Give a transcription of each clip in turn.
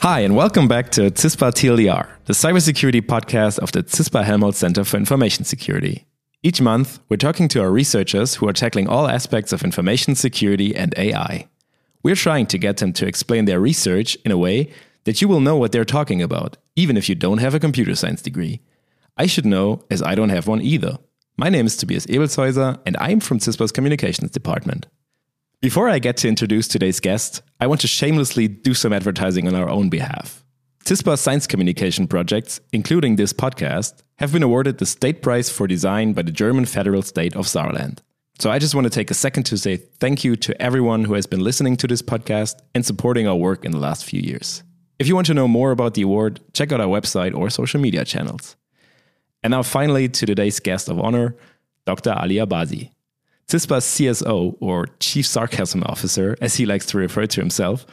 Hi, and welcome back to CISPA TLDR, the cybersecurity podcast of the CISPA Helmholtz Center for Information Security. Each month, we're talking to our researchers who are tackling all aspects of information security and AI. We're trying to get them to explain their research in a way that you will know what they're talking about, even if you don't have a computer science degree. I should know, as I don't have one either. My name is Tobias Ebelshäuser, and I'm from CISPA's Communications Department. Before I get to introduce today's guest, I want to shamelessly do some advertising on our own behalf. CISPA science communication projects, including this podcast, have been awarded the State Prize for Design by the German federal state of Saarland. So I just want to take a second to say thank you to everyone who has been listening to this podcast and supporting our work in the last few years. If you want to know more about the award, check out our website or social media channels. And now finally to today's guest of honor, Dr. Ali Abbasi. CISPA's CSO, or Chief Sarcasm Officer, as he likes to refer to himself,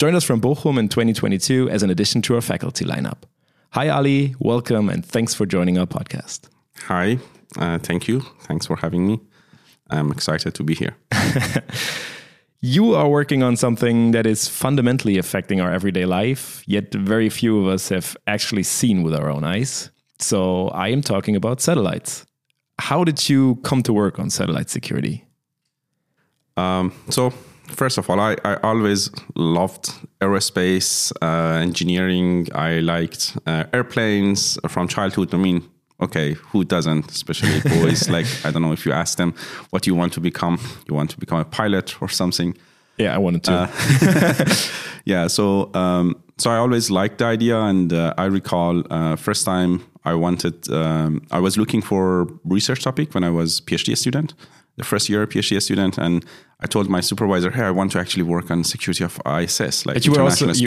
joined us from Bochum in 2022 as an addition to our faculty lineup. Hi, Ali. Welcome, and thanks for joining our podcast. Hi. Uh, thank you. Thanks for having me. I'm excited to be here. you are working on something that is fundamentally affecting our everyday life, yet very few of us have actually seen with our own eyes. So I am talking about satellites how did you come to work on satellite security? Um, so, first of all, I, I always loved aerospace, uh, engineering. I liked uh, airplanes from childhood. I mean, okay, who doesn't, especially boys? like, I don't know if you ask them what you want to become. You want to become a pilot or something. Yeah, I wanted to. Uh, yeah, so um, so I always liked the idea, and uh, I recall uh, first time I wanted, um, I was looking for research topic when I was PhD student, the first year PhD student, and I told my supervisor, "Hey, I want to actually work on security of ISS, like but you were also, Space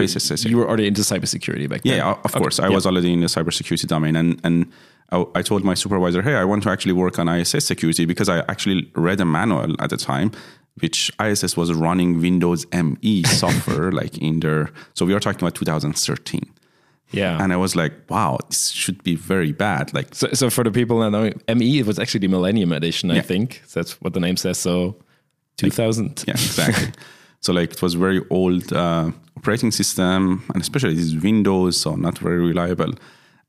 you, You were already into cybersecurity back then. Yeah, of okay. course, I was already in the cybersecurity domain, and and I, I told my supervisor, "Hey, I want to actually work on ISS security because I actually read a manual at the time." Which ISS was running Windows ME software, like in their. So we are talking about 2013 yeah. And I was like, wow, this should be very bad. Like so, so for the people that know ME, it was actually the Millennium Edition, I think. That's what the name says. So 2000. Yeah, exactly. so like it was very old uh, operating system and especially this Windows, so not very reliable.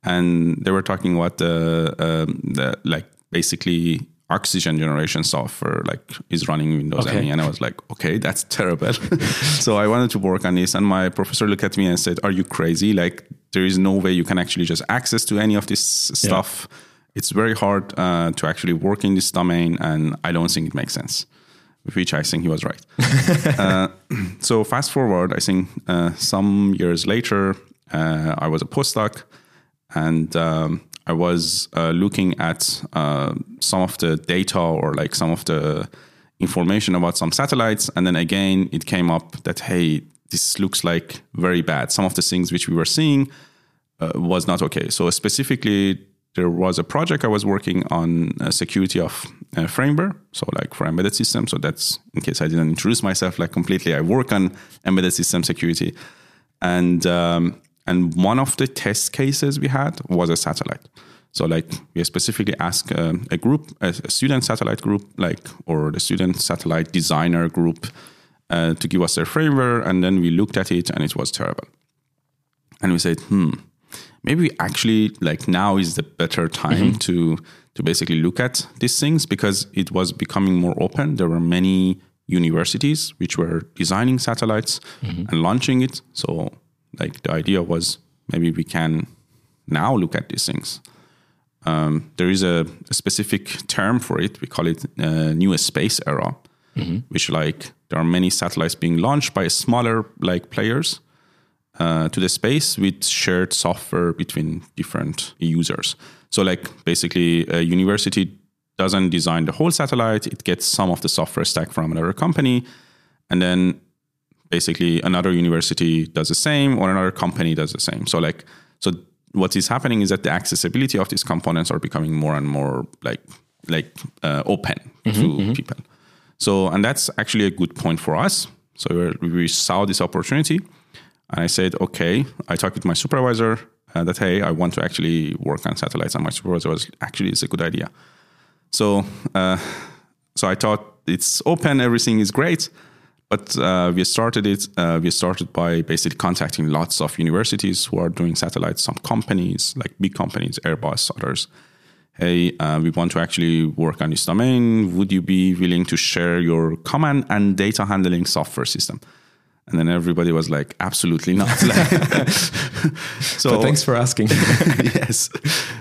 And they were talking about the, um, the like basically oxygen generation software like is running windows okay. me and i was like okay that's terrible so i wanted to work on this and my professor looked at me and said are you crazy like there is no way you can actually just access to any of this stuff. Yeah. It's very hard uh, to actually work in this domain, and I don't think it makes sense. Which I think he was right. uh, so fast forward, I think uh, some years later, uh, I was a postdoc, and um, I was uh, looking at uh, some of the data or like some of the information about some satellites, and then again it came up that hey, this looks like very bad. Some of the things which we were seeing uh, was not okay. So specifically, there was a project I was working on uh, security of uh, so like for embedded systems. So that's in case I didn't introduce myself like completely. I work on embedded system security, and um, and one of the test cases we had was a satellite. So like we specifically asked uh, a group, a, a student satellite group, like or the student satellite designer group uh, to give us their firmware, and then we looked at it, and it was terrible. And we said, hmm, maybe actually like now is the better time mm-hmm. to to basically look at these things because it was becoming more open. There were many universities which were designing satellites mm-hmm. and launching it. So like the idea was maybe we can now look at these things. Um, there is a, a, specific term for it. We call it uh, new space era, mm-hmm. which like there are many satellites being launched by smaller like players uh, to the space with shared software between different users. So like basically a university doesn't design the whole satellite; it gets some of the software stack from another company, and then basically another university does the same or another company does the same. So like so what is happening is that the accessibility of these components are becoming more and more like like uh, open mm-hmm, to mm-hmm. people. So, and that's actually a good point for us. So we saw this opportunity, and I said, okay. I talked with my supervisor uh, that hey, I want to actually work on satellites, and my supervisor was actually it's a good idea. So uh, So I thought it's open, everything is great. But uh, we started it. Uh, we started by basically contacting lots of universities who are doing satellites, some companies like big companies, Airbus, others. Hey, uh, we want to actually work on this domain. Would you be willing to share your command and data handling software system? And then everybody was like, absolutely not. so but thanks for asking. yes.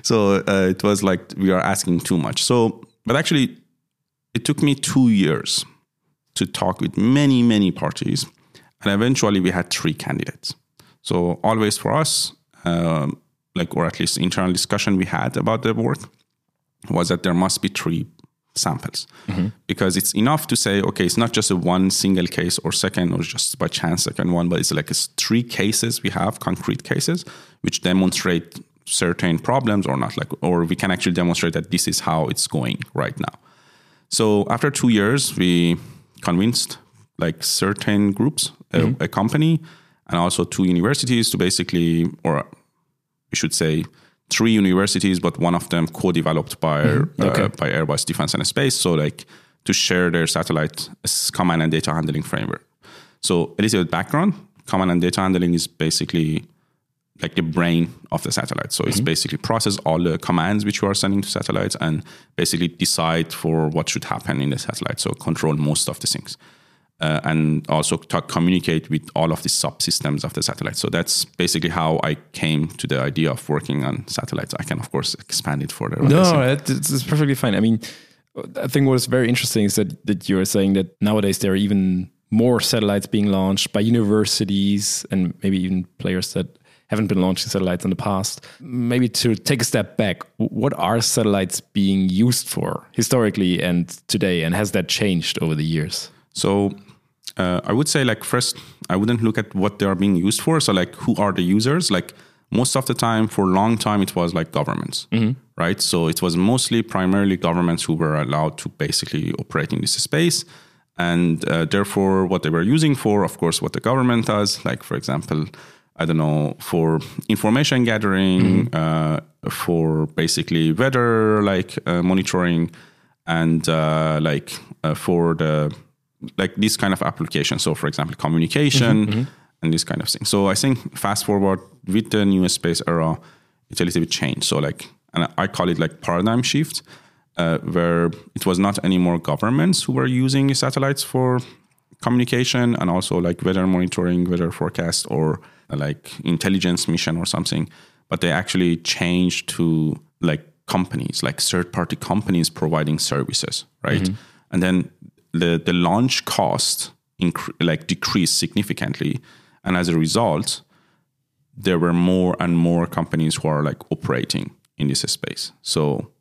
So uh, it was like we are asking too much. So, but actually, it took me two years to talk with many, many parties. And eventually we had three candidates. So always for us, um, like, or at least internal discussion we had about the work was that there must be three samples mm-hmm. because it's enough to say okay it's not just a one single case or second or just by chance second one but it's like it's three cases we have concrete cases which demonstrate certain problems or not like or we can actually demonstrate that this is how it's going right now so after two years we convinced like certain groups mm-hmm. a, a company and also two universities to basically or we should say three universities, but one of them co-developed by mm-hmm. okay. uh, by Airbus Defense and Space. So like to share their satellite command and data handling framework. So a little bit background: command and data handling is basically like the brain of the satellite. So mm-hmm. it's basically process all the commands which you are sending to satellites and basically decide for what should happen in the satellite. So control most of the things uh, and also talk, communicate with all of the subsystems of the satellite. So that's basically how I came to the idea of working on satellites. I can, of course, expand it further. No, it's perfectly fine. I mean, I think what's very interesting is that, that you're saying that nowadays there are even more satellites being launched by universities and maybe even players that haven't been launching satellites in the past. Maybe to take a step back, what are satellites being used for historically and today? And has that changed over the years? So uh, I would say like first I wouldn't look at what they are being used for. So like who are the users? Like most of the time for a long time it was like governments, mm-hmm. right? So it was mostly primarily governments who were allowed to basically operate in this space. And uh, therefore, what they were using for, of course, what the government does, like for example, I don't know, for information gathering, mm-hmm. uh, for basically weather like uh, monitoring, and uh, like uh, for the like this kind of application. So, for example, communication mm-hmm, mm-hmm. and this kind of thing. So, I think fast forward with the new space era, it's a little bit changed. So, like, and I call it like paradigm shift, uh, where it was not anymore governments who were using satellites for communication and also like weather monitoring, weather forecast, or like intelligence mission or something, but they actually changed to like companies, like third party companies providing services, right? Mm-hmm. And then the the launch cost inc- like decreased significantly, and as a result, there were more and more companies who are like operating in this space. So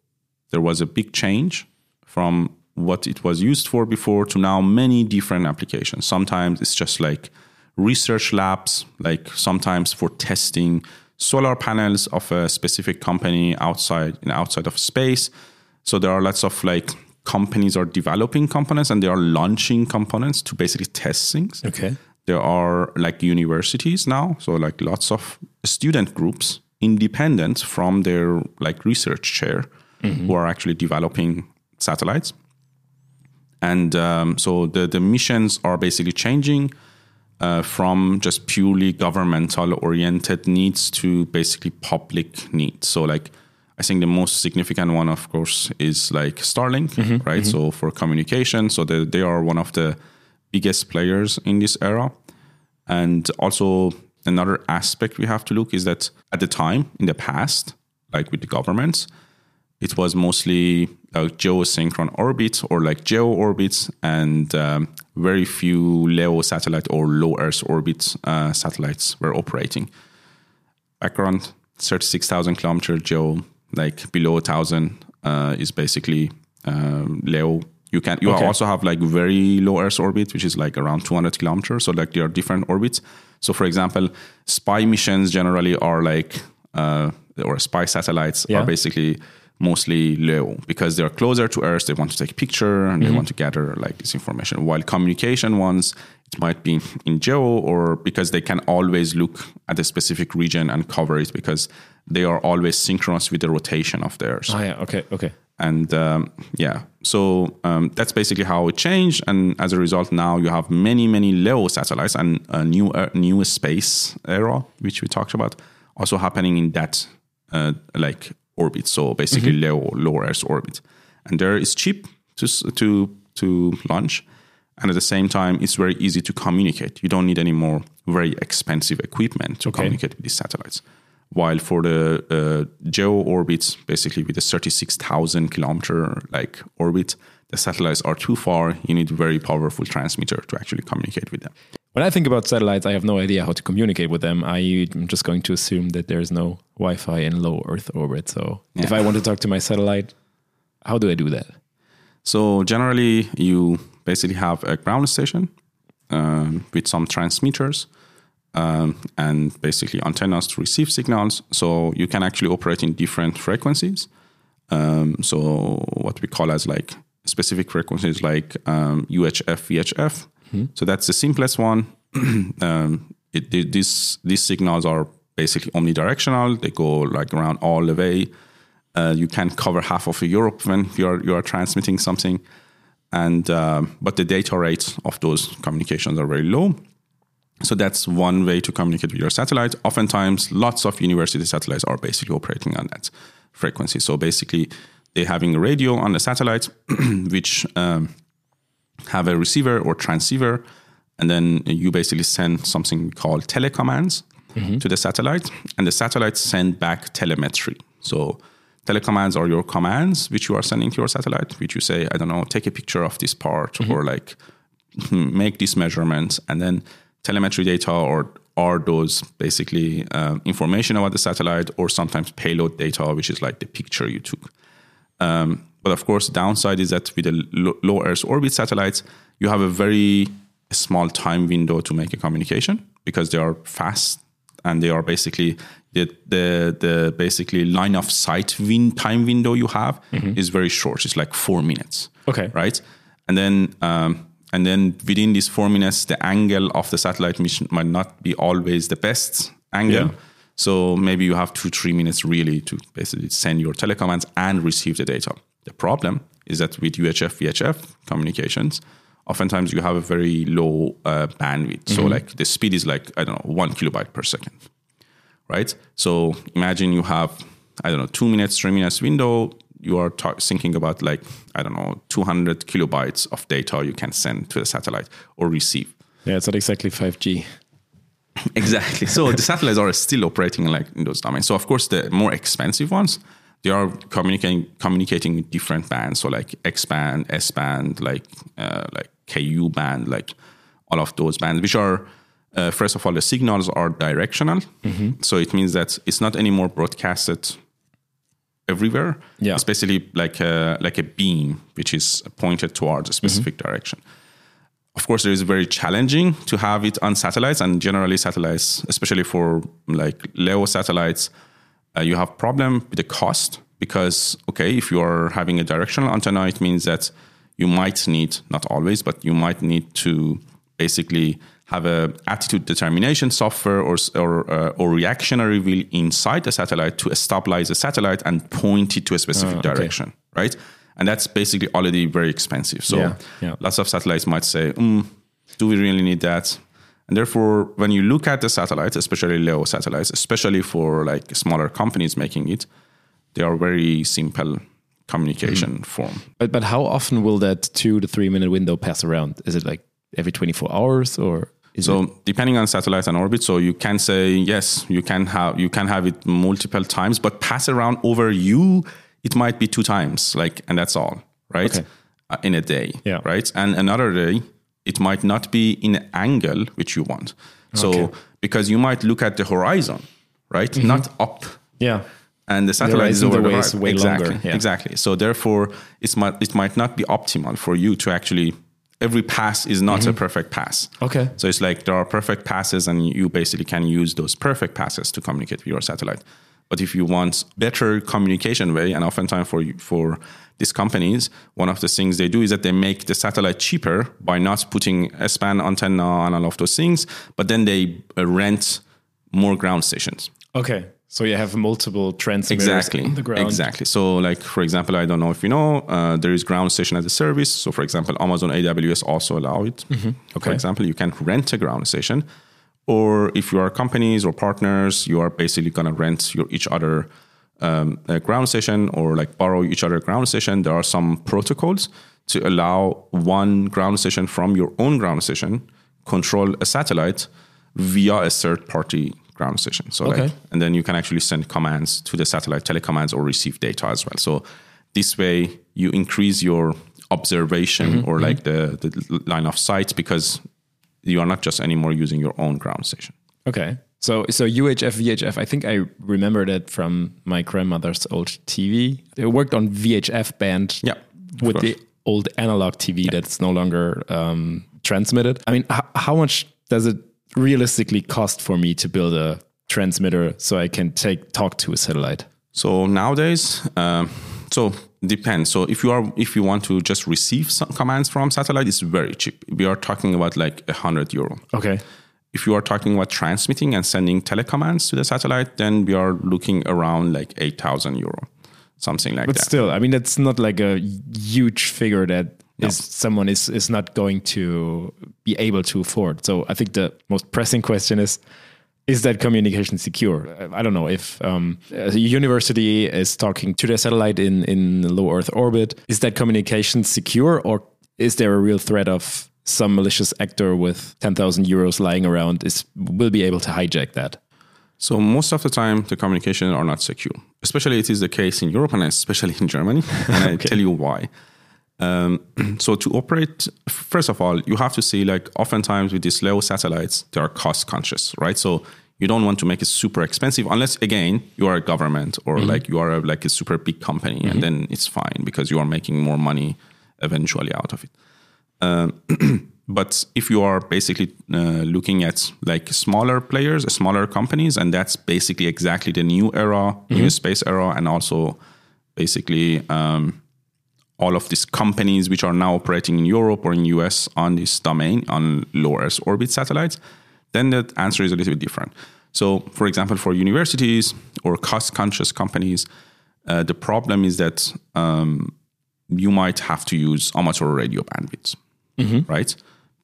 there was a big change from what it was used for before to now many different applications. Sometimes it's just like research labs, like sometimes for testing solar panels of a specific company outside in outside of space. So there are lots of like companies are developing components and they are launching components to basically test things. Okay. There are like universities now, so like lots of student groups independent from their like research chair mm-hmm. who are actually developing satellites. And um, so the, the missions are basically changing uh, from just purely governmental oriented needs to basically public needs. So like I think the most significant one, of course, is like Starlink, mm-hmm, right? Mm-hmm. So for communication, so they, they are one of the biggest players in this era. And also another aspect we have to look is that at the time, in the past, like with the governments, it was mostly like geosynchron orbit or like geo orbits and um, very few LEO satellite or low Earth orbit uh, satellites were operating. Background 36,000 kilometer geo like below a thousand uh, is basically um, LEO. You can you okay. also have like very low Earth orbit, which is like around 200 kilometers. So like there are different orbits. So for example, spy missions generally are like uh, or spy satellites yeah. are basically mostly LEO because they're closer to Earth. They want to take a picture and mm-hmm. they want to gather like this information. While communication ones, it might be in geo or because they can always look at a specific region and cover it because they are always synchronous with the rotation of theirs. Oh yeah, okay, okay. and um, yeah, so um, that's basically how it changed. And as a result, now you have many, many LEO satellites and a new, uh, new space era, which we talked about, also happening in that uh, like orbit. So basically, LEO, low Earth orbit, and there is cheap to to to launch, and at the same time, it's very easy to communicate. You don't need any more very expensive equipment to Okay. communicate with these satellites. While for the uh, geo orbits, basically with a 36,000 kilometer like orbit, the satellites are too far. You need a very powerful transmitter to actually communicate with them. When I think about satellites, I have no idea how to communicate with them. I'm just going to assume that there's no Wi Fi in low Earth orbit. So if I want to talk to my satellite, how do I do that? So generally, you basically have a ground station um, with some transmitters um, and basically antennas to receive signals. So you can actually operate in different frequencies. Um, so what we call as like specific frequencies like um, UHF, VHF. So that's the simplest one. um, it, it- these these signals are basically omnidirectional. They go like around all the way. Uh, you can cover half of Europe when you are you are transmitting something, and um, but the data rates of those communications are very low. So that's one way to communicate with your satellite. Oftentimes, lots of university satellites are basically operating on that frequency. So basically, they're having a radio on the satellite, which um, have a receiver or transceiver, and then you basically send something called telecommands to the satellite, and the satellite send back telemetry. So telecommands are your commands which you are sending to your satellite, which you say, I don't know, take a picture of this part or like make these measurements, and then telemetry data or are those basically um, information about the satellite or sometimes payload data, which is like the picture you took. Um, but of course, the downside is that with the low Earth orbit satellites, you have a very small time window to make a communication because they are fast and they are basically the the, the basically line of sight win time window you have is very short. It's like four minutes. Okay. Right. And then um, and then within these four minutes, the angle of the satellite mission might not be always the best angle. Yeah. So maybe you have two, three minutes really to basically send your telecommands and receive the data. The problem is that with UHF, VHF communications, oftentimes you have a very low uh, bandwidth. So like the speed is like, I don't know, one kilobyte per second, right? So imagine you have, I don't know, two minutes, three minutes window. You are ta- thinking about like, I don't know, 200 kilobytes of data you can send to the satellite or receive. Yeah, it's not exactly 5G. Exactly. So the satellites are still operating like in those domains. So of course, the more expensive ones, they are communicating communicating with different bands. So like X band, S band, like uh, like KU band, like all of those bands, which are uh, first of all the signals are directional. So it means that it's not anymore broadcasted everywhere. Yeah. It's basically like a, like a beam which is pointed towards a specific direction. Of course, it is very challenging to have it on satellites, and generally satellites, especially for like LEO satellites, uh, you have problem with the cost because okay, if you are having a directional antenna, it means that you might need not always, but you might need to basically have a attitude determination software or or, uh, or reactionary wheel inside the satellite to stabilize the satellite and point it to a specific okay. direction, right? And that's basically already very expensive. So Yeah, yeah. lots of satellites might say, mm, "Do we really need that?" And therefore, when you look at the satellites, especially LEO satellites, especially for like smaller companies making it, they are very simple communication Mm-hmm. form. But but how often will that two to three minute window pass around? Is it like every 24 hours or is So it? depending on satellite and orbit, so you can say yes, you can have you can have it multiple times, but pass around over you, it might be two times, like, and that's all, right? Okay. Uh, in a day, Yeah. right? And another day, it might not be in an angle which you want. So Okay. Mm-hmm. because you might look at the horizon, right? Not up. Yeah. And the satellite is horizon over the away is way exactly, longer, yeah. exactly. So therefore, it's might it might not be optimal for you to actually. Every pass is not a perfect pass. Mm-hmm. Okay. So it's like there are perfect passes, and you basically can use those perfect passes to communicate with your satellite. But if you want better communication way, and oftentimes for you- for these companies, one of the things they do is that they make the satellite cheaper by not putting a S-band antenna and all of those things, but then they uh, rent more ground stations. Okay. So you have multiple transmitters exactly on the ground. exactly so like for example i don't know if you know uh, there is ground station as a service so for example amazon aws also allow it for Mm-hmm. Okay. example you can rent a ground station or if you are companies or partners you are basically going to rent your each other um, a ground station or like borrow each other ground station there are some protocols to allow one ground station from your own ground station control a satellite via a third party ground station so Okay. like and then you can actually send commands to the satellite telecommands or receive data as well. So this way you increase your observation or like the, the line of sight because you are not just anymore using your own ground station Okay. So so UHF VHF. I think I remember that from my grandmother's old TV. It worked on VHF band. Yeah, With the old analog TV that's no longer um, transmitted. I mean, h- how much does it realistically cost for me to build a transmitter so I can take talk to a satellite? So nowadays, um, so depends. So if you are if you want to just receive some commands from satellite, it's very cheap. We are talking about like a hundred euro. Okay. If you are talking about transmitting and sending telecommands to the satellite, then we are looking around like eight thousand euro, something like But that. still, I mean, that's not like a huge figure that is No. someone is is not going to be able to afford. So I think the most pressing question is: Is that communication secure? I don't know if um, a university is talking to their satellite in in low Earth orbit. Is that communication secure, or is there a real threat of some malicious actor with ten thousand euros lying around is will be able to hijack that? So most of the time, the communication are not secure. Especially it is the case in Europe and especially in Germany. And I tell you why. Um, so to operate, first of all, you have to see like oftentimes with these low satellites, they are cost conscious, right? So you don't want to make it super expensive unless again you are a government or like you are a, like a super big company, and then it's fine because you are making more money eventually out of it. But if you are basically uh, looking at like smaller players, smaller companies, and that's basically exactly the new era, new space era, and also basically um, all of these companies which are now operating in Europe or in US on this domain on low Earth orbit satellites, then the answer is a little bit different. So, for example, for universities or cost-conscious companies, uh, the problem is that um, you might have to use amateur radio bandwidth, right?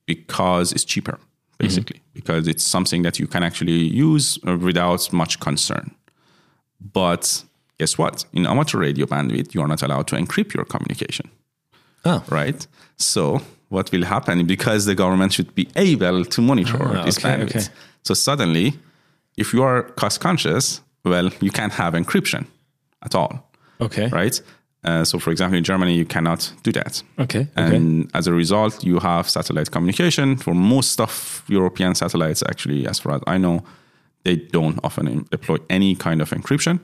Because it's cheaper, basically, because it's something that you can actually use uh, without much concern. But guess what? In amateur radio bandwidth, you are not allowed to encrypt your communication, Oh, right? So what will happen because the government should be able to monitor Ah, this okay, bandwidth. okay. So suddenly, if you are cost conscious, well, you can't have encryption at all, okay, right? Uh, so, for example, in Germany, you cannot do that. okay, okay. And as a result, you have satellite communication. For most of European satellites, actually, as far as I know, they don't often deploy any kind of encryption.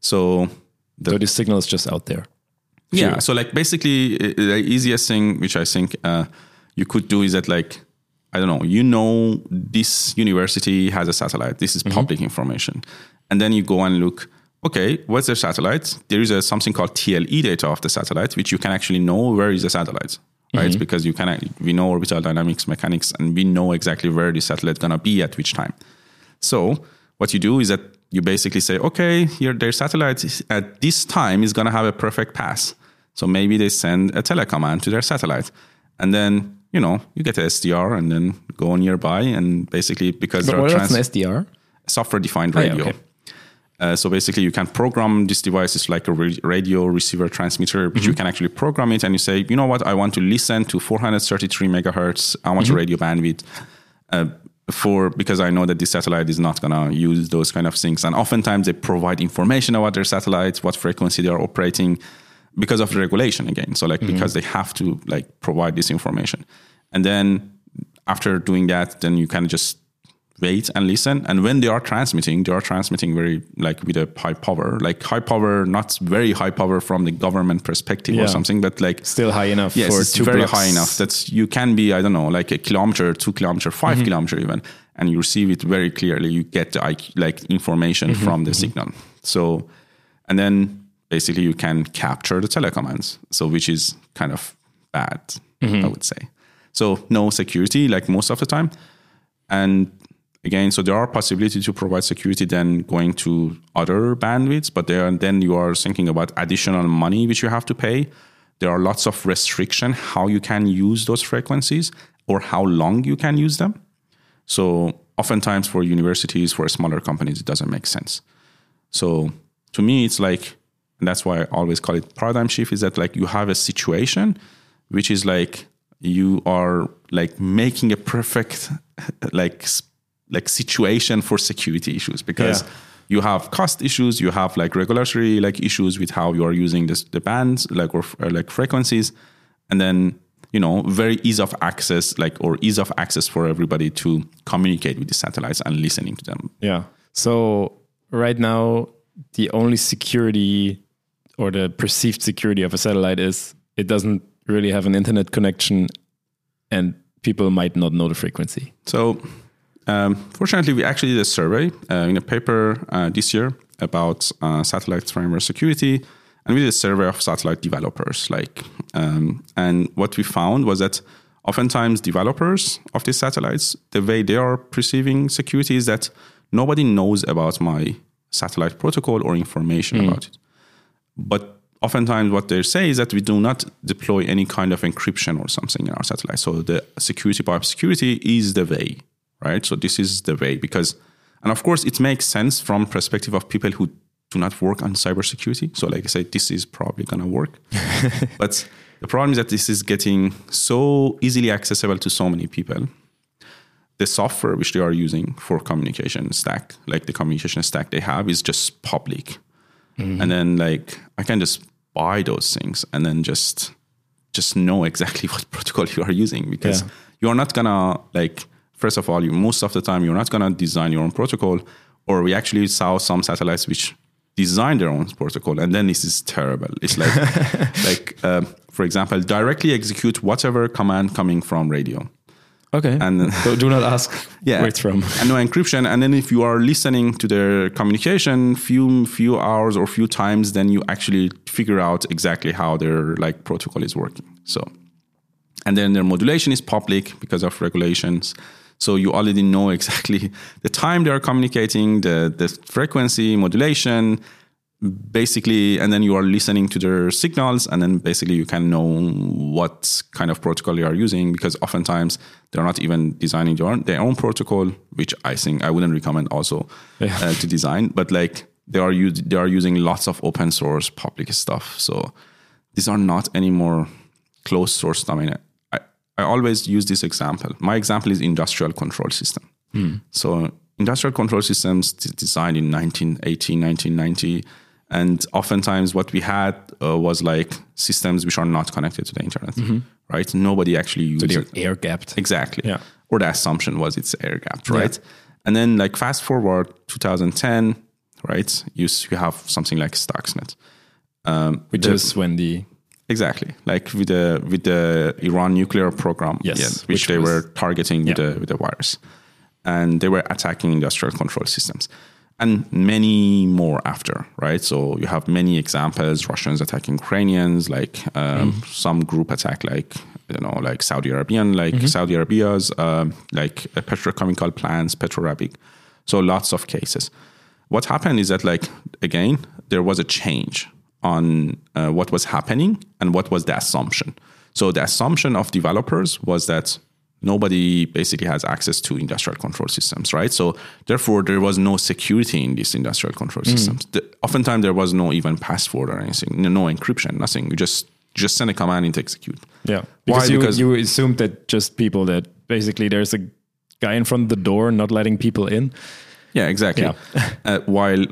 So, the, so the signal is just out there. yeah, so like basically, the easiest thing which I think uh, you could do is that, like, I don't know, you know, this university has a satellite. This is public information. And then you go and look, okay, what's their satellite? There is a, something called TLE data of the satellite, which you can actually know where is the satellite, right? Mm-hmm. Because you can, we know orbital dynamics, mechanics, and we know exactly where the satellite is gonna be at which time. So what you do is that you basically say, okay, here their satellite is- at this time is gonna have a perfect pass. So maybe they send a telecommand to their satellite, and then you know you get a SDR and then go nearby and basically because But there are what trans- an SDR? software defined Oh, yeah, radio. okay. Uh, so basically, you can program this device It's like a ra- radio receiver transmitter, which you Mm-hmm. can actually program it, and you say, you know what, I want to listen to 433 megahertz amateur Mm-hmm. radio bandwidth. Uh, for because I know that this satellite is not gonna use those kind of things, and oftentimes they provide information about their satellites, what frequency they are operating, because of the regulation again. So like because they have to like provide this information, and then after doing that, then you can just wait and listen. And when they are transmitting, they are transmitting very like with a high power, like high power, not very high power from the government perspective Yeah. or something, but like Still high enough yes, for it's two very blocks. high enough that you can be, I don't know, like a kilometer, two kilometer, 5 mm-hmm. kilometer even, and you receive it very clearly. You get the IQ, like information mm-hmm. from the mm-hmm. signal. So, and then basically you can capture the telecommands. So, which is kind of bad, I would say. So, no security like most of the time. And again, so there are possibility to provide security then going to other bandwidths, but there then you are thinking about additional money which you have to pay. There are lots of restriction how you can use those frequencies or how long you can use them. So oftentimes for universities, for smaller companies, it doesn't make sense. So to me, it's like, and that's why I always call it paradigm shift, is that like you have a situation which is like you are like making a perfect like like situation for security issues because yeah. you have cost issues, you have like regulatory like issues with how you are using this, the bands like or, or like frequencies, and then you know very ease of access like or ease of access for everybody to communicate with the satellites and listening to them. Yeah. So right now the only security or the perceived security of a satellite is it doesn't really have an internet connection and people might not know the frequency. So, um, fortunately, we actually did a survey uh, in a paper uh, this year about uh, satellite firmware security, and we did a survey of satellite developers. Like, um, and what we found was that oftentimes developers of these satellites, the way they are perceiving security is that nobody knows about my satellite protocol or information mm. about it. But oftentimes what they say is that we do not deploy any kind of encryption or something in our satellite. So the security of security is the way, right? So this is the way because, and of course, it makes sense from perspective of people who do not work on cybersecurity. So like I said, this is probably going to work. but the problem is that this is getting so easily accessible to so many people. The software which they are using for communication stack, like the communication stack they have, is just public Mm-hmm. And then like I can just buy those things and then just just know exactly what protocol you are using because yeah. you are not gonna like first of all you most of the time you're not gonna design your own protocol or we actually saw some satellites which design their own protocol and then this is terrible it's like like um, for example directly execute whatever command coming from radio Okay. And so do not ask yeah, where it's from. And no encryption. And then if you are listening to their communication few few hours or few times, then you actually figure out exactly how their like protocol is working. So and then their modulation is public because of regulations. So you already know exactly the time they are communicating, the the frequency, modulation, basically and then you are listening to their signals and then basically you can know what kind of protocol you are using because oftentimes they're not even designing their own, their own protocol which i think i wouldn't recommend also yeah. uh, to design. But like they are they are using lots of open source public stuff. So these are not anymore closed source i mean i, always use this example my example is industrial control system hmm. so industrial control systems designed in 1980 1990 and oftentimes, what we had uh, was like systems which are not connected to the internet, mm-hmm. right? Nobody actually used. So they're air gapped. Exactly. Yeah. Or the assumption was it's air gapped, right? Yeah. And then, like fast forward 2010, right? You you have something like Stuxnet, um, which the, is when the exactly like with the with the Iran nuclear program, yes, yeah, which, which, they was, were targeting yeah. with the with the virus, and they were attacking industrial control systems and many more after, right? So you have many examples: Russians attacking Ukrainians, like um, mm. some group attack, like you know, like Saudi Arabian, like mm-hmm. Saudi Arabia's, uh, like petrochemical plants, Petro Rabigh. So lots of cases. What happened is that, like again, there was a change on uh, what was happening and what was the assumption. So the assumption of developers was that nobody basically has access to industrial control systems, right? So therefore, there was no security in these industrial control mm. systems. The, oftentimes, there was no even password or anything, no, no encryption, nothing. You just just send a command and execute. Yeah, because Why? You, because you assume that just people that basically there's a guy in front of the door not letting people in. Yeah, exactly. Yeah. uh, while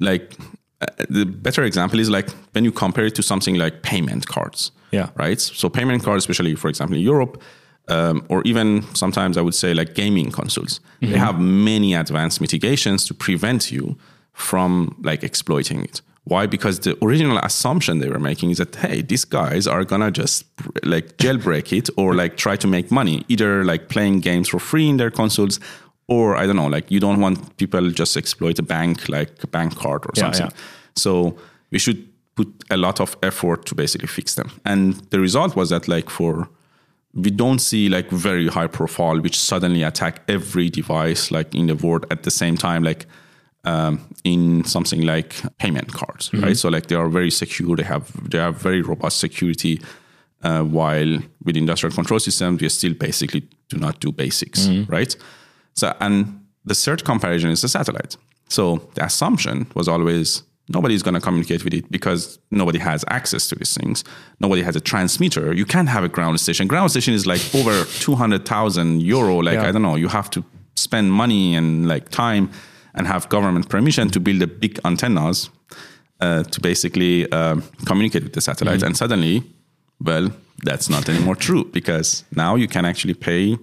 like uh, the better example is like when you compare it to something like payment cards. Yeah. Right. So payment cards, especially for example in Europe, um, or even sometimes I would say like gaming consoles. Mm-hmm. They have many advanced mitigations to prevent you from like exploiting it. Why? Because the original assumption they were making is that hey, these guys are gonna just like jailbreak it or like try to make money, either like playing games for free in their consoles, or I don't know, like you don't want people just exploit a bank like a bank card or something. Yeah, yeah. So we should put a lot of effort to basically fix them. And the result was that like for we don't see like very high profile which suddenly attack every device like in the world at the same time like um, in something like payment cards mm-hmm. right so like they are very secure they have they have very robust security uh, while with industrial control systems we still basically do not do basics mm-hmm. right so and the third comparison is the satellite so the assumption was always nobody's going to communicate with it because nobody has access to these things. Nobody has a transmitter. You can't have a ground station. Ground station is like over 200,000 euro. Like, yeah. I don't know, you have to spend money and like time and have government permission to build a big antennas uh, to basically uh, communicate with the satellite. Mm-hmm. And suddenly, well, that's not anymore true because now you can actually pay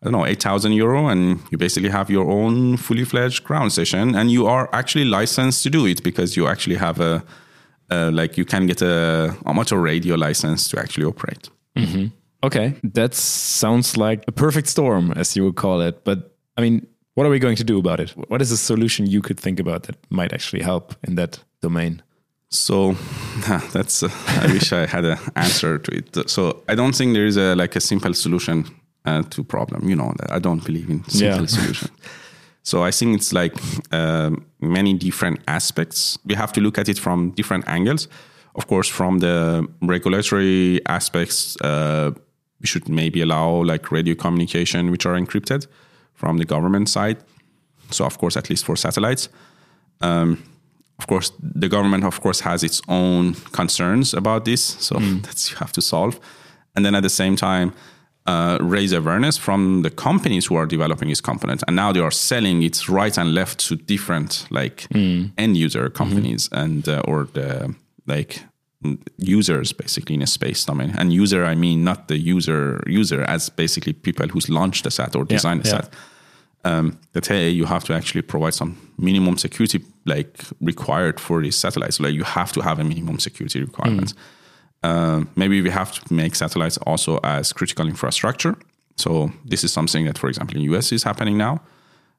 I don't know, 8,000 euro, and you basically have your own fully fledged ground station, and you are actually licensed to do it because you actually have a, uh, like, you can get a amateur radio license to actually operate. Mm-hmm. Okay, that sounds like a perfect storm, as you would call it. But I mean, what are we going to do about it? What is a solution you could think about that might actually help in that domain? So that's uh, I wish I had an answer to it. So I don't think there is a like a simple solution uh, to problem. You know, I don't believe in simple yeah. solution. So I think it's like uh, many different aspects. We have to look at it from different angles. Of course, from the regulatory aspects, uh, we should maybe allow like radio communication, which are encrypted from the government side. So of course, at least for satellites. Um, of course, the government, of course, has its own concerns about this. So mm. that's you have to solve. And then at the same time, uh, raise awareness from the companies who are developing this component, and now they are selling it right and left to different like mm. end user companies mm-hmm. and uh, or the like users basically in a space domain. And user, I mean not the user user as basically people who's launched the sat or designed yeah, the yeah. sat. Um, that hey, you have to actually provide some minimum security like required for these satellites. Like you have to have a minimum security requirements. Mm uh, maybe we have to make satellites also as critical infrastructure. So this is something that, for example, in US is happening now.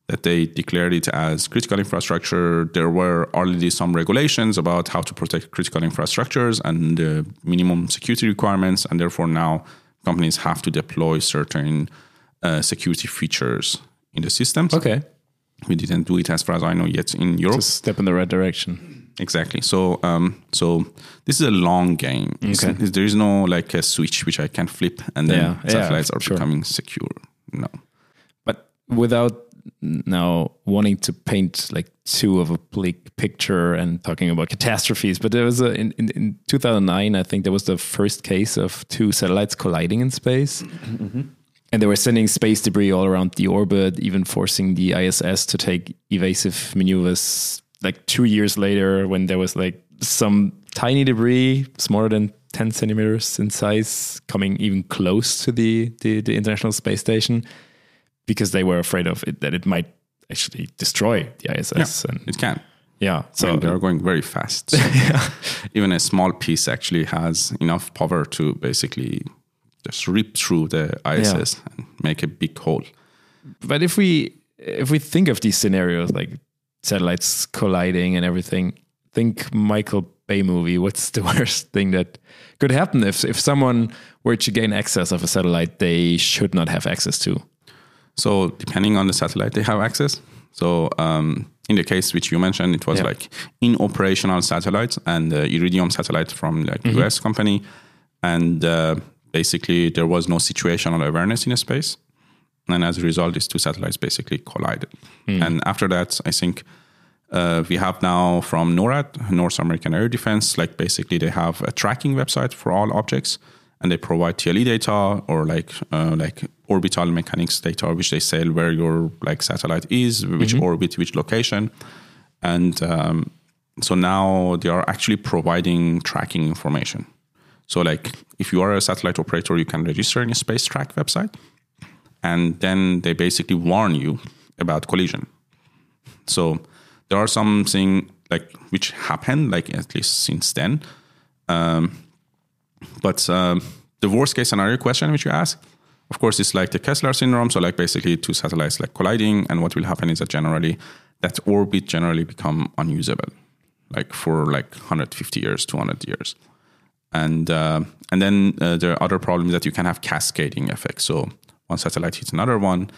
That they declared it as critical infrastructure. There were already some regulations about how to protect critical infrastructures and the minimum security requirements, and therefore now companies have to deploy certain uh, security features in the systems. Okay, we didn't do it as far as I know yet in Europe. It's a step in the right direction. Exactly. So, um, so this is a long game. Okay. there is no like a switch which I can flip and then yeah, satellites yeah, are sure. becoming secure. No. But without now wanting to paint like too of a bleak picture and talking about catastrophes, but there was a in, in, in 2009, I think there was the first case of two satellites colliding in space. Mm-hmm. And they were sending space debris all around the orbit, even forcing the ISS to take evasive maneuvers like two years later when there was like some tiny debris smaller than 10 centimeters in size coming even close to the, the, the international space station because they were afraid of it that it might actually destroy the ISS. Yeah, and it can. Yeah, so I mean, they are going very fast. So yeah. Even a small piece actually has enough power to basically just rip through the ISS yeah. and make a big hole. But if we if we think of these scenarios like satellites colliding and everything. Think Michael Bay movie. What's the worst thing that could happen if if someone were to gain access of a satellite they should not have access to? So depending on the satellite they have access. So um, in the case which you mentioned, it was yeah. like in operational satellite and uh, Iridium satellite from like mm-hmm. US company, and uh, basically there was no situational awareness in a space and as a result, these two satellites basically collided. Mm. And after that, I think uh, we have now from NORAD, North American Air Defense, like basically they have a tracking website for all objects, and they provide TLE data or like uh, like orbital mechanics data, which they say where your like satellite is, which mm-hmm. orbit, which location, and um, so now they are actually providing tracking information. So like if you are a satellite operator, you can register in a space track website and then they basically warn you about collision. So there are something like which happened, like at least since then. Um, but um, the worst case scenario question which you ask, of course, is like the Kessler syndrome. So like basically two satellites like colliding, and what will happen is that generally that orbit generally become unusable, like for like 150 years, 200 years. and uh, and then uh, there are other problems that you can have cascading effects. So one satellite hits another one,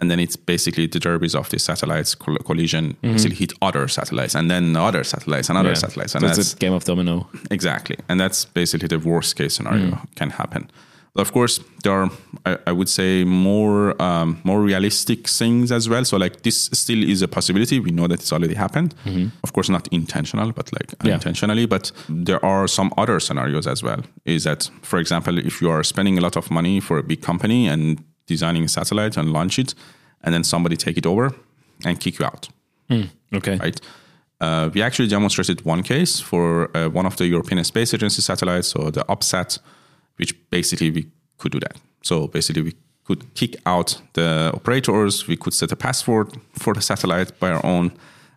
and then it's basically the derbies of the satellites coll- collision mm-hmm. basically hit other satellites, and then other satellites and other Yeah. satellites, and So that's a game of domino. Exactly. And that's basically the worst case scenario mm. can happen. But of course, there are, I, I would say, more um, more realistic things as well. So, like, this still is a possibility. We know that it's already happened. Mm-hmm. Of course, not intentional, but like Yeah. unintentionally. But there are some other scenarios as well. Is that, for example, if you are spending a lot of money for a big company and designing a satellite and launch it, and then somebody take it over and kick you out Okay. right? Uh, we actually demonstrated one case for uh, one of the European Space Agency satellites, so the OPS-SAT, which basically we could do that. So basically, we could kick out the operators. We could set a password for the satellite by our own,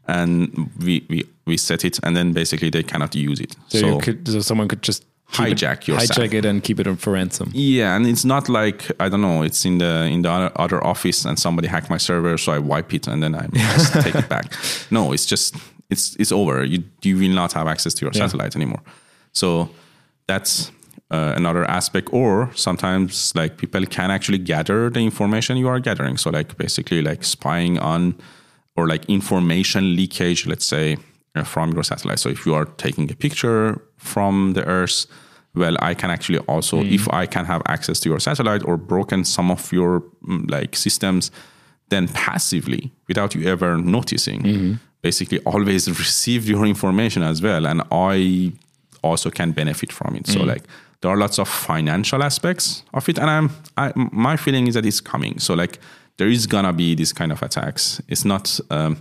and we we, we set it, and then basically they cannot use it. So, you could, so someone could just keep it- Hijack your hijack it and keep it for ransom. Yeah, and it's not like I don't know. It's in the in the other, office, and somebody hacked my server, so I wipe it and then I just take it back. No, it's just it's it's over. You you will not have access to your Yeah. satellite anymore. So that's uh, another aspect. Or sometimes like people can actually gather the information you are gathering. So like basically like spying on or like information leakage, let's say from your satellite. So if you are taking a picture from the Earth well i can actually also if i can have access to your satellite or broken some of your mm, like systems then passively without you ever noticing basically always receive your information as well. And i also can benefit from it. So like there are lots of financial aspects of it. And i'm I, my feeling is that it's coming. So like there is gonna be this kind of attacks. It's not um,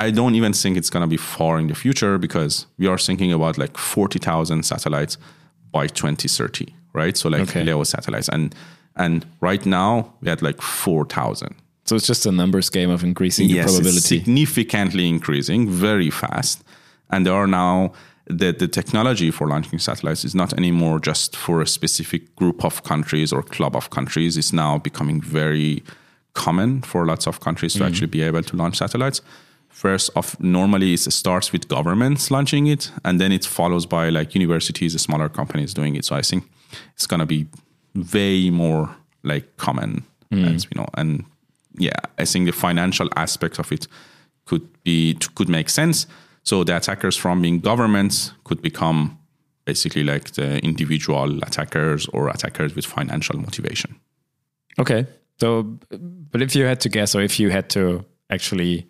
I don't even think it's going to be far in the future because we are thinking about like 40,000 satellites by 2030, right? So like Okay. LEO satellites. And and right now we had like 4,000. So it's just a numbers game of increasing the Yes, it's probability. significantly increasing very fast. And there are now the, the technology for launching satellites is not anymore just for a specific group of countries or club of countries. It's now becoming very common for lots of countries to mm. actually be able to launch satellites. First of normally it starts with governments launching it, and then it follows by like universities, smaller companies doing it. So I think it's gonna be way more like common mm. as we know. And yeah, I think the financial aspect of it could be could make sense. So the attackers from being governments could become basically like the individual attackers or attackers with financial motivation. Okay. So, but if you had to guess, or if you had to actually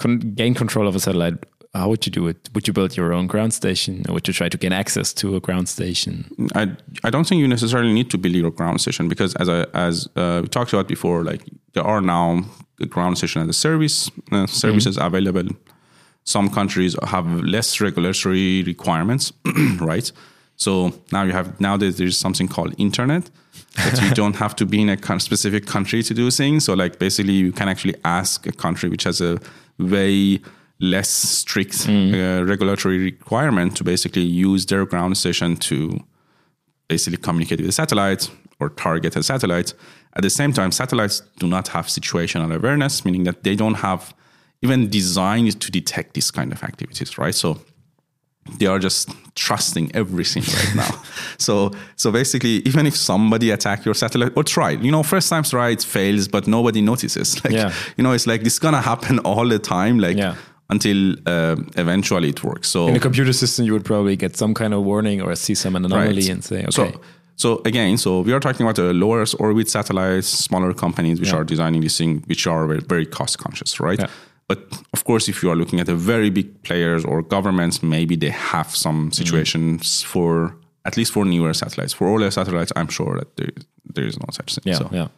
con- gain control of a satellite, how would you do it? Would you build your own ground station, or would you try to gain access to a ground station? I I don't think you necessarily need to build your ground station because as I as uh, we talked about before, like there are now the ground station as a service uh, services available. Some countries have less regulatory requirements, right? So now you have nowadays there's something called internet that you don't have to be in a specific country to do things. So like basically you can actually ask a country which has a way less strict uh, regulatory requirement to basically use their ground station to basically communicate with a satellite or target a satellite. At the same time, satellites do not have situational awareness, meaning that they don't have even designed to detect this kind of activities, right? So they are just trusting everything right now. so so basically, even if somebody attack your satellite or try, you know, first time try it fails, but nobody notices. Like Yeah. you know, it's like this gonna happen all the time, like Yeah. until uh, eventually it works. So In a computer system, you would probably get some kind of warning or see some anomaly Right. and say, okay, So, so again, so we are talking about the lower Earth orbit satellites, smaller companies which Yeah. are designing this thing, which are very, very cost conscious, right? Yeah. But course, if you are looking at the very big players or governments, maybe they have Mm-hmm. some situations for at least for newer satellites. For older satellites, I'm sure that there, there is no such thing. yeah, so, yeah.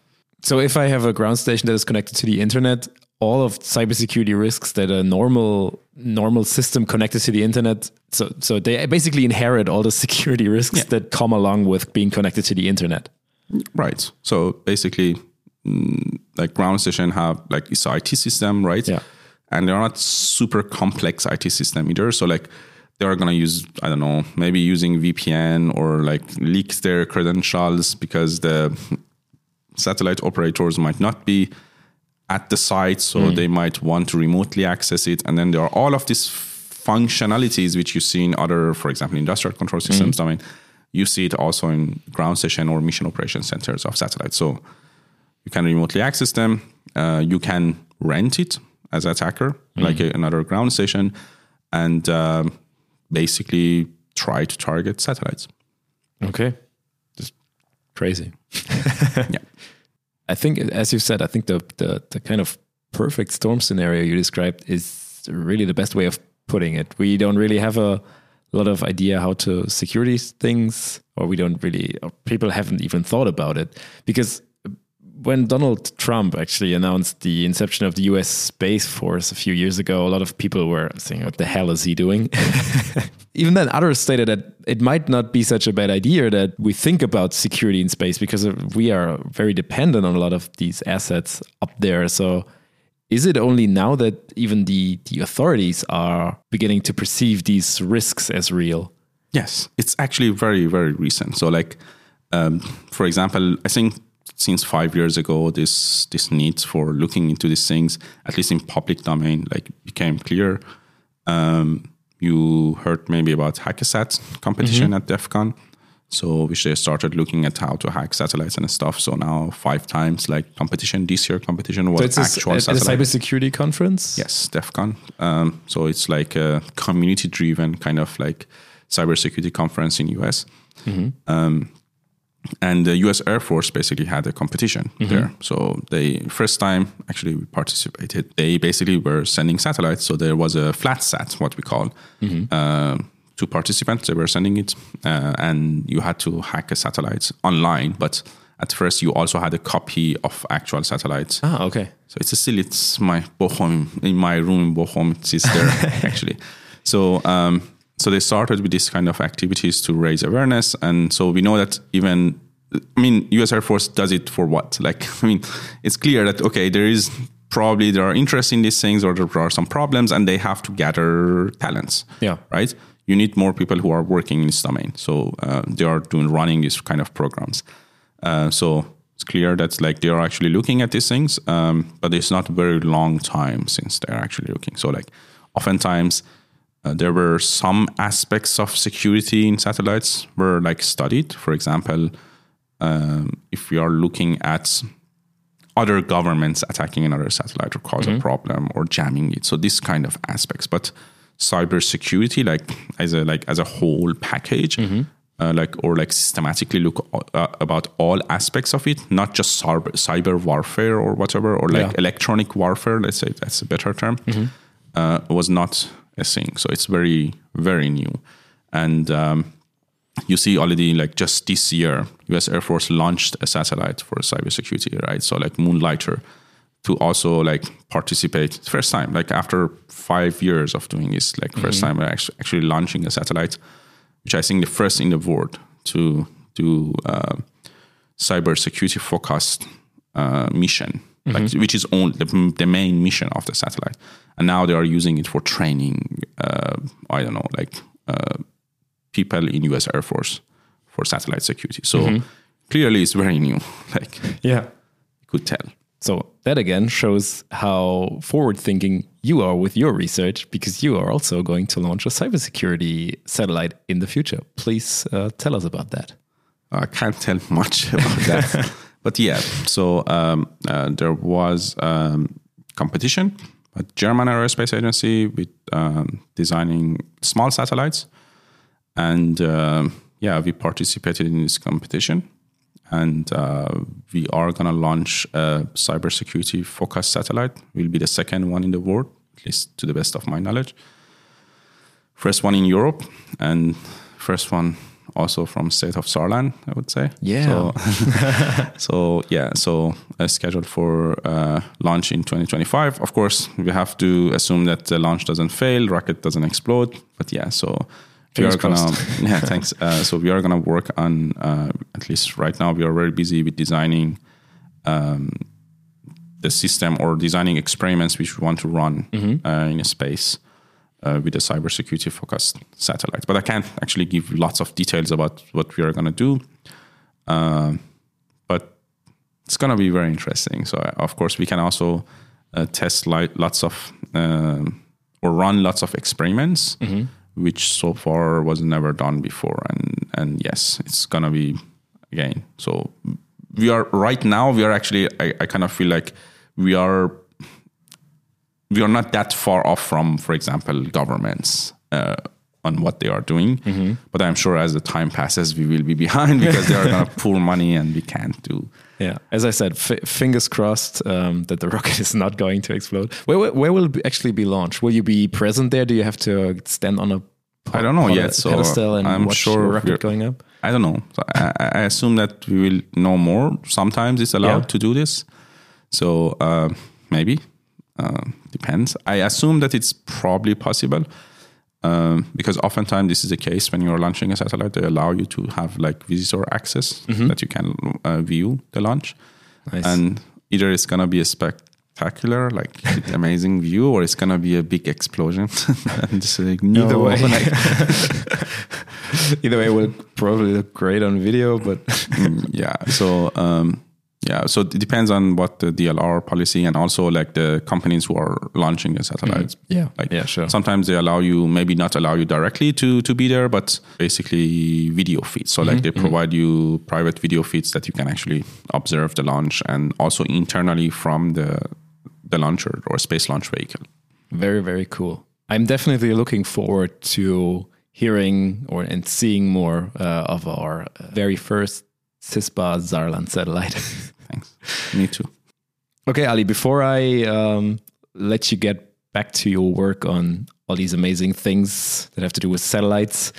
So if I have a ground station that is connected to the internet, all of cybersecurity risks that a normal normal system connected to the internet, so so they basically inherit all the security risks Yeah. that come along with being connected to the internet. Right. So basically, mm, like ground station have like this IT system, right? Yeah. And they're not super complex IT system either. So like they're gonna use I don't know maybe using VPN or like leak their credentials because the satellite operators might not be at the site, so they might want to remotely access it. And then there are all of these functionalities which you see in other, for example, industrial control systems. I mean, you see it also in ground station or mission operation centers of satellites. So you can remotely access them. Uh, you can rent it as an attacker, like a, another ground station, and um, basically try to target satellites. Okay. Just crazy. Yeah. I think, as you said, I think the, the, the kind of perfect storm scenario you described is really the best way of putting it. We don't really have a lot of idea how to secure these things, or we don't really, or people haven't even thought about it. Because when Donald Trump actually announced the inception of the US Space Force a few years ago, a lot of people were saying, What the hell is he doing? Even then, others stated that it might not be such a bad idea that we think about security in space because we are very dependent on a lot of these assets up there. So, is it only now that even the, the authorities are beginning to perceive these risks as real? Yes, it's actually very, very recent. So, like, um, for example, I think since five years ago, this this need for looking into these things, at least in public domain, like became clear. Um, you heard maybe about Hack-A-Sat competition at DEF CON. So which they started looking at how to hack satellites and stuff. So now five times like competition this year competition was So it's a, actual a, a satellite. cybersecurity conference? Yes, DEF CON. Um, so it's like a community driven kind of like cybersecurity conference in US. Um, and the US Air Force basically had a competition there. So they first time actually we participated. They basically were sending satellites. So there was a flat sat, what we call. Uh, two participants they were sending it, uh, and you had to hack a satellite online. But at first, you also had a copy of actual satellites. Ah, okay. So it's a still it's my Bochum in my room in Bochum. It's there actually. So um, so they started with this kind of activities to raise awareness, and so we know that even I mean U.S. Air Force does it for what? Like I mean, it's clear that okay, there is probably there are interest in these things or there are some problems, and they have to gather talents. Yeah. right. You need more people who are working in this domain. So uh, they are doing running these kind of programs. Uh, so it's clear that like they are actually looking at these things, um, but it's not a very long time since they're actually looking. So like oftentimes uh, there were some aspects of security in satellites were like studied. For example, um, if we are looking at other governments attacking another satellite or cause a problem or jamming it, so this kind of aspects, but cybersecurity like as a like as a whole package uh, like or like systematically look uh, about all aspects of it not just cyber, cyber warfare or whatever or like Yeah. electronic warfare let's say that's a better term uh, was not a thing so it's very very new. And um, you see already like just this year us air force launched a satellite for cybersecurity right? So like moonlighter to also like participate first time. Like after five years of doing this like 1st time we're actually, actually launching a satellite which i think the first in the world to do uh, cybersecurity focused uh, mission like which is only the, the main mission of the satellite and now they are using it for training uh, i don't know like uh, people in us air force for satellite security so clearly it's very new like Yeah. you could tell So that again shows how forward thinking you are with your research because you are also going to launch a cybersecurity satellite in the future. Please uh, tell us about that. I can't tell much about that. but yeah, so um, uh, there was um, competition at German Aerospace Agency with um, designing small satellites, and um yeah, we participated in this competition, and uh, we are gonna launch a cybersecurity focused satellite. We'll be the second one in the world, at least to the best of my knowledge. First one in Europe, and first one also from state of Saarland, I would say. Yeah. So, so yeah, so uh, scheduled for uh, launch in 2025. Of course, we have to assume that the launch doesn't fail, rocket doesn't explode. But yeah, so we are gonna yeah thanks. Uh, so we are gonna work on uh, at least right now we are very busy with designing um, the system or designing experiments which we want to run uh, in a space uh, with a cybersecurity focused satellite. But I can't actually give lots of details about what we are going to do. Um, but it's going to be very interesting. So, uh, of course, we can also uh, test li- lots of um, or run lots of experiments which so far was never done before. And and yes, it's gonna be again. So we are right now. We are actually. I, I kind of feel like we are we are not that far off from, for example, governments. Uh, on what they are doing, mm-hmm. but I'm sure as the time passes, we will be behind because they are going to pour money and we can't do. Yeah, as I said, f- fingers crossed um, that the rocket is not going to explode. Where, where, where will it actually be launched? Will you be present there? Do you have to stand on a I don't know yet. So pedestal and I'm watch sure rocket going up? I don't know. So I, I, assume that we will know more. Sometimes it's allowed yeah. to do this. So uh, maybe uh, depends. I assume that it's probably possible. Um, because oftentimes this is the case when you're launching a satellite, they allow you to have like visitor access mm-hmm. that you can uh, view the launch, nice. and either it's gonna be a spectacular, like amazing view, or it's gonna be a big explosion. and just like, no, way, either way will probably look great on video, but mm, yeah. So um, yeah, so it depends on what the DLR policy and also like the companies who are launching the satellites. Mm-hmm. Yeah, like yeah, sure. Sometimes they allow you, maybe not allow you directly to to be there, but basically video feeds. So like mm-hmm. they mm-hmm. provide you private video feeds that you can actually observe the launch and also internally from the the launcher or space launch vehicle. Very very cool. I'm definitely looking forward to hearing or and seeing more uh, of our very first CISPA Saarland satellite. Thanks. Me too. Okay, Ali, before I um, let you get back to your work on all these amazing things that have to do with satellites,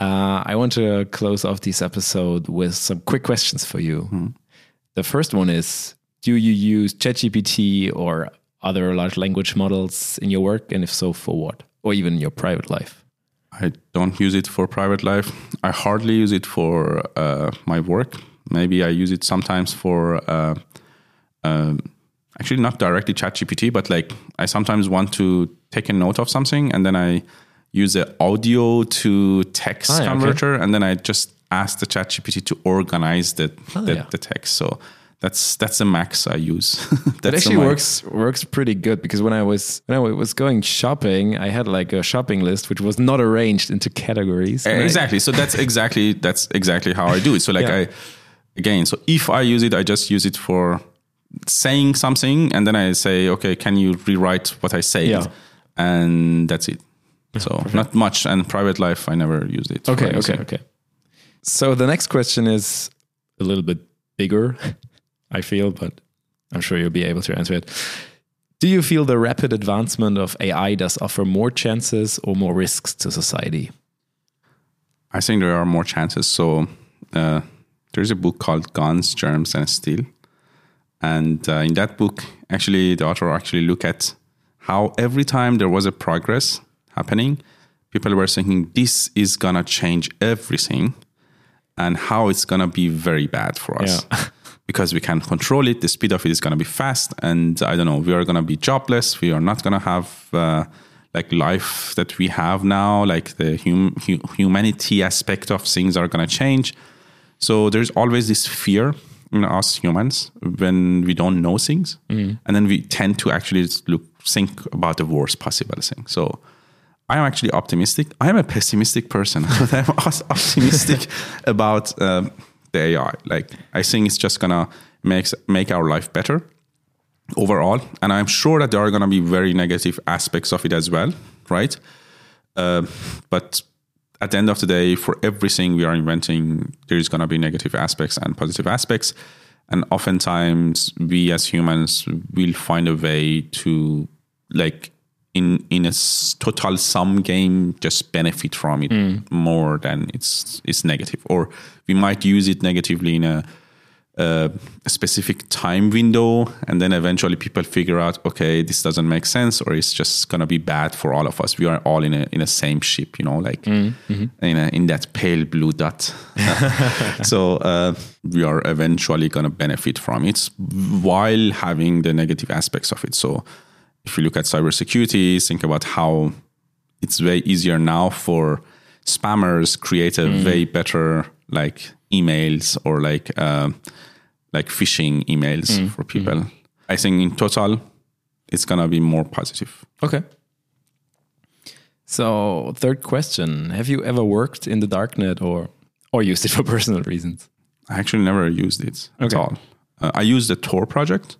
uh, I want to close off this episode with some quick questions for you. Hmm. The first one is Do you use ChatGPT or other large language models in your work? And if so, for what? Or even in your private life? I don't use it for private life. I hardly use it for uh, my work. Maybe I use it sometimes for uh, uh, actually not directly ChatGPT, but like I sometimes want to take a note of something and then I use the audio to text yeah, converter okay. and then I just ask the ChatGPT to organize the, oh, the, yeah. the text. So that's that's the max I use. that actually works works pretty good because when I was when I was going shopping, I had like a shopping list which was not arranged into categories. Eh, exactly. I, so that's exactly that's exactly how I do it. So like yeah. I again, so if I use it, I just use it for saying something, and then I say, okay, can you rewrite what I say? Yeah. And that's it. So Perfect. not much. And private life, I never used it. Okay. Okay. Okay. So the next question is a little bit bigger. I feel, but I'm sure you'll be able to answer it. Do you feel the rapid advancement of AI does offer more chances or more risks to society? I think there are more chances. So uh, there's a book called Guns, Germs, and Steel. And uh, in that book, actually, the author actually look at how every time there was a progress happening, people were thinking this is gonna change everything, and how it's gonna be very bad for us. Yeah. because we can control it. The speed of it is going to be fast, and I don't know. We are going to be jobless. We are not going to have uh, like life that we have now. Like the hum- humanity aspect of things are going to change. So there's always this fear in us humans when we don't know things, mm. and then we tend to actually look think about the worst possible thing. So. I am actually optimistic. I am a pessimistic person, but I'm optimistic about um, the AI. Like I think it's just gonna make make our life better overall, and I'm sure that there are gonna be very negative aspects of it as well, right? Uh, but at the end of the day, for everything we are inventing, there is gonna be negative aspects and positive aspects, and oftentimes we as humans will find a way to like in in a total sum game just benefit from it mm. more than it's it's negative or we might use it negatively in a, a, specific time window and then eventually people figure out okay this doesn't make sense or it's just going to be bad for all of us we are all in a in a same ship you know like mm. mm-hmm. in a, in that pale blue dot so uh, we are eventually going to benefit from it while having the negative aspects of it so if you look at cybersecurity, think about how it's way easier now for spammers create a mm. way better like emails or like uh, like phishing emails mm. for people. Mm. I think in total, it's gonna be more positive. Okay. So, third question: Have you ever worked in the darknet or or used it for personal reasons? I actually never used it at all. Uh, I used the Tor project.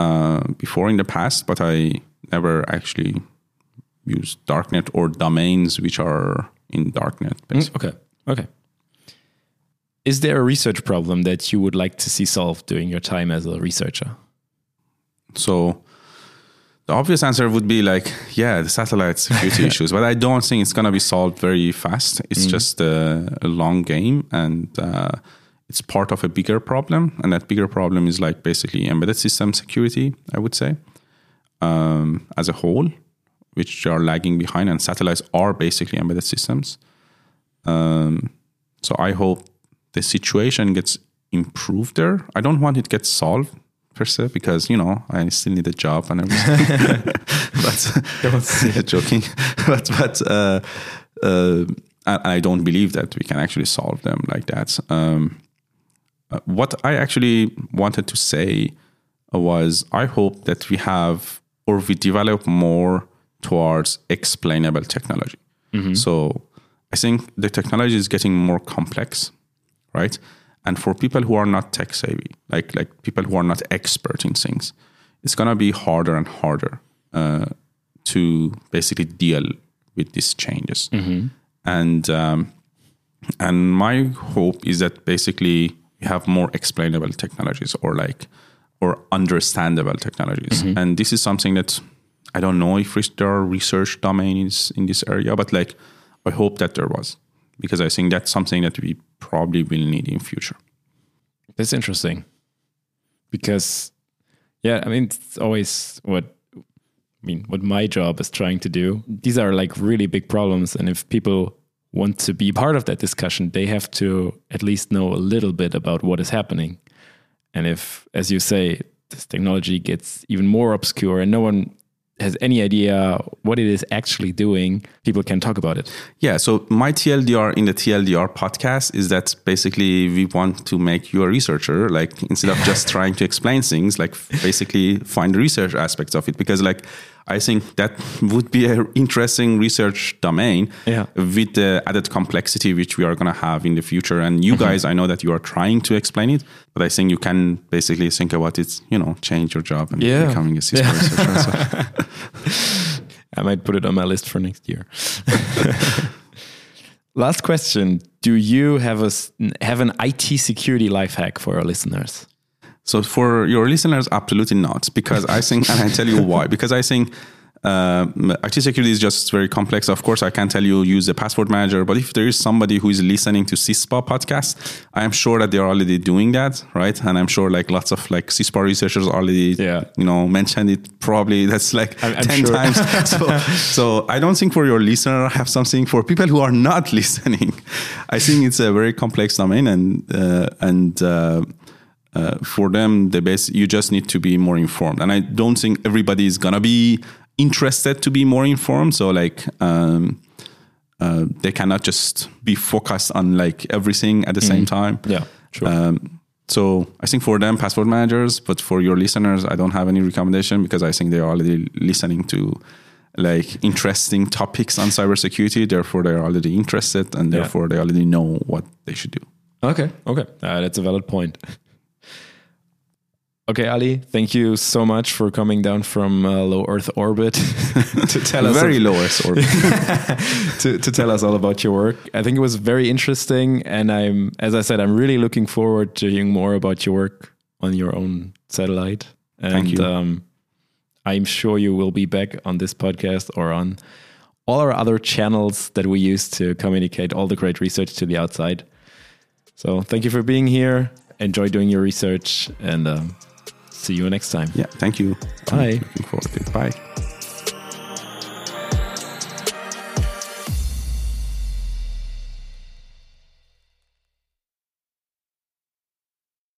Uh, before in the past, but I never actually used darknet or domains which are in darknet. Basically. Okay. Okay. Is there a research problem that you would like to see solved during your time as a researcher? So the obvious answer would be like, yeah, the satellite security issues, but I don't think it's gonna be solved very fast. It's just a, a long game, and uh, it's part of a bigger problem, and that bigger problem is like basically embedded system security. I would say um, as a whole, which are lagging behind, and satellites are basically embedded systems. Um, so I hope the situation gets improved there. I don't want it gets solved per se because you know I still need a job and everything. but joking, but but uh, uh, I don't believe that we can actually solve them like that. Um, what I actually wanted to say was I hope that we have or we develop more towards explainable technology. So I think the technology is getting more complex, right? And for people who are not tech savvy, like like people who are not expert in things, it's gonna be harder and harder uh, to basically deal with these changes. And um, and my hope is that basically we have more explainable technologies or like or understandable technologies. Mm-hmm. And this is something that I don't know if there are research domains in this area, but like I hope that there was because I think that's something that we probably will need in future. That's interesting. Because yeah, I mean it's always what I mean what my job is trying to do. These are like really big problems and if people want to be part of that discussion, they have to at least know a little bit about what is happening. And if as you say this technology gets even more obscure and no one has any idea what it is actually doing, people can talk about it. Yeah, so my TLDR in the TLDR podcast is that basically we want to make you a researcher, like instead of just trying to explain things, like basically find the research aspects of it. Because like I think that would be an interesting research domain Yeah. with the added complexity which we are gonna have in the future. And you mm-hmm. guys, I know that you are trying to explain it, but I think you can basically think about it, you know, change your job and Yeah. becoming a CISPA researcher. So. I might put it on my list for next year. Last question: Do you have a have an IT security life hack for our listeners? So for your listeners, absolutely not, because I think, and I tell you why. Because I think um, IT security is just very complex. Of course, I can't tell you use a password manager, but if there is somebody who is listening to CISPA podcast, I am sure that they are already doing that, right? And I'm sure like lots of like CISPA researchers already, Yeah. you know, mentioned it. Probably that's like I'm- I'm ten sure. times. so, so I don't think for your listener, I have something for people who are not listening. I think it's a very complex domain, and uh, and. Uh, uh, for them, the best you just need to be more informed. And I don't think everybody is gonna be interested to be more informed. So like um, uh, they cannot just be focused on like everything at the same time. Yeah, true. Um, so I think for them, password managers, but for your listeners, I don't have any recommendation because I think they're already listening to like interesting topics on cybersecurity. Therefore, they're already interested, and Yeah. therefore they already know what they should do. okay, okay, uh, that's a valid point. Okay, Ali, thank you so much for coming down from uh, low Earth orbit to tell us Very low Earth orbit. to, to tell us all about your work. I think it was very interesting, and I'm, as I said, I'm really looking forward to hearing more about your work on your own satellite. And, Thank you. Um, I'm sure you will be back on this podcast or on all our other channels that we use to communicate all the great research to the outside. So thank you for being here. Enjoy doing your research, and um, see you next time. Yeah, thank you. Bye. Looking forward to it. Bye.